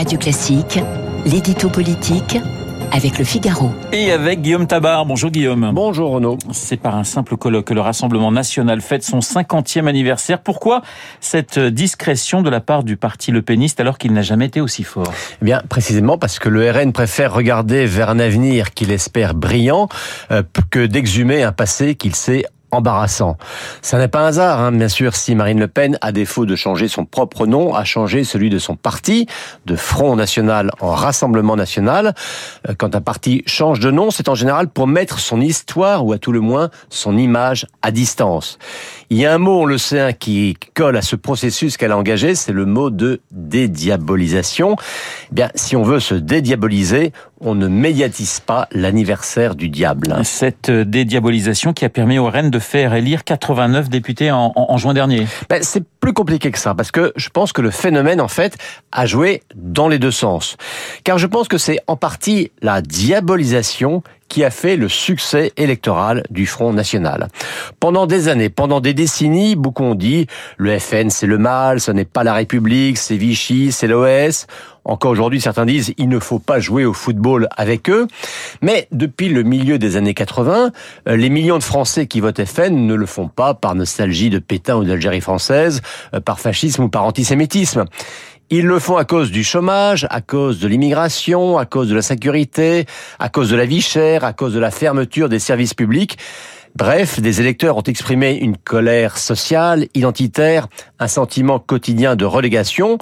Radio Classique, l'édito politique avec le Figaro. Et avec Guillaume Tabar. Bonjour Guillaume. Bonjour Renaud. C'est par un simple colloque que le Rassemblement national fête son 50e anniversaire. Pourquoi cette discrétion de la part du parti Le Péniste alors qu'il n'a jamais été aussi fort? Eh bien, précisément parce que le RN préfère regarder vers un avenir qu'il espère brillant euh, que d'exhumer un passé qu'il sait embarrassant. Ça n'est pas un hasard, hein, bien sûr, si Marine Le Pen, à défaut de changer son propre nom, a changé celui de son parti, de Front National en Rassemblement National. Euh, quand un parti change de nom, c'est en général pour mettre son histoire, ou à tout le moins son image, à distance. Il y a un mot, on le sait, hein, qui colle à ce processus qu'elle a engagé, c'est le mot de dédiabolisation. Eh bien, si on veut se dédiaboliser, on ne médiatise pas l'anniversaire du diable. Cette dédiabolisation qui a permis au RN de faire élire 89 députés en, en, juin dernier. Ben, c'est plus compliqué que ça, parce que je pense que le phénomène, en fait, a joué dans les deux sens. Car je pense que c'est en partie la diabolisation qui a fait le succès électoral du Front National. Pendant des années, pendant des décennies, beaucoup ont dit le FN c'est le mal, ce n'est pas la République, c'est Vichy, c'est l'OS. Encore aujourd'hui, certains disent il ne faut pas jouer au football avec eux. Mais depuis le milieu des années 80, euh, les millions de Français qui votent FN ne le font pas par nostalgie de Pétain ou d'Algérie française, euh, par fascisme ou par antisémitisme. Ils le font à cause du chômage, à cause de l'immigration, à cause de la sécurité, à cause de la vie chère, à cause de la fermeture des services publics. Bref, des électeurs ont exprimé une colère sociale, identitaire, un sentiment quotidien de relégation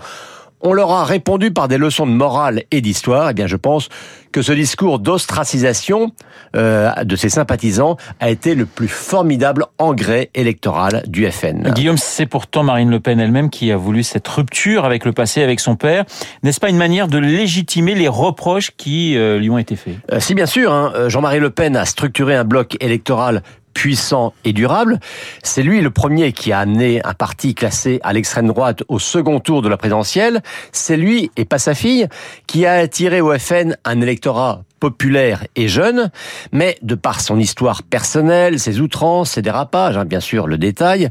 on leur a répondu par des leçons de morale et d'histoire, eh bien je pense que ce discours d'ostracisation euh, de ses sympathisants a été le plus formidable engrais électoral du FN. Guillaume, c'est pourtant Marine Le Pen elle-même qui a voulu cette rupture avec le passé, avec son père. N'est-ce pas une manière de légitimer les reproches qui euh, lui ont été faits? Euh, Si bien sûr, hein, Jean-Marie Le Pen a structuré un bloc électoral puissant et durable. C'est lui le premier qui a amené un parti classé à l'extrême droite au second tour de la présidentielle. C'est lui, et pas sa fille, qui a attiré au FN un électorat populaire et jeune, mais de par son histoire personnelle, ses outrances, ses dérapages, hein, bien sûr le détail,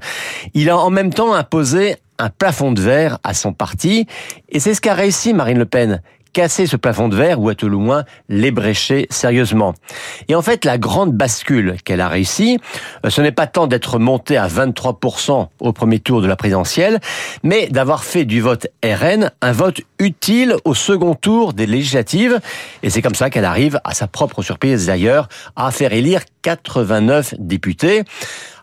il a en même temps imposé un plafond de verre à son parti, et c'est ce qu'a réussi Marine Le Pen casser ce plafond de verre ou à tout le moins l'ébrécher sérieusement. Et en fait, la grande bascule qu'elle a réussi, euh, ce n'est pas tant d'être montée à 23% au premier tour de la présidentielle, mais d'avoir fait du vote RN un vote utile au second tour des législatives. Et c'est comme ça qu'elle arrive, à sa propre surprise d'ailleurs, à faire élire 89 députés.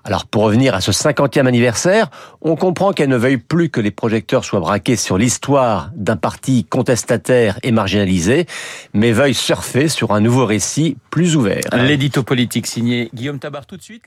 Alors pour revenir à ce 50e anniversaire, on comprend qu'elle ne veuille plus que les projecteurs soient braqués sur l'histoire d'un parti contestataire et marginalisé, mais veuille surfer sur un nouveau récit plus ouvert. L'édito politique signé Guillaume Tabar tout de suite.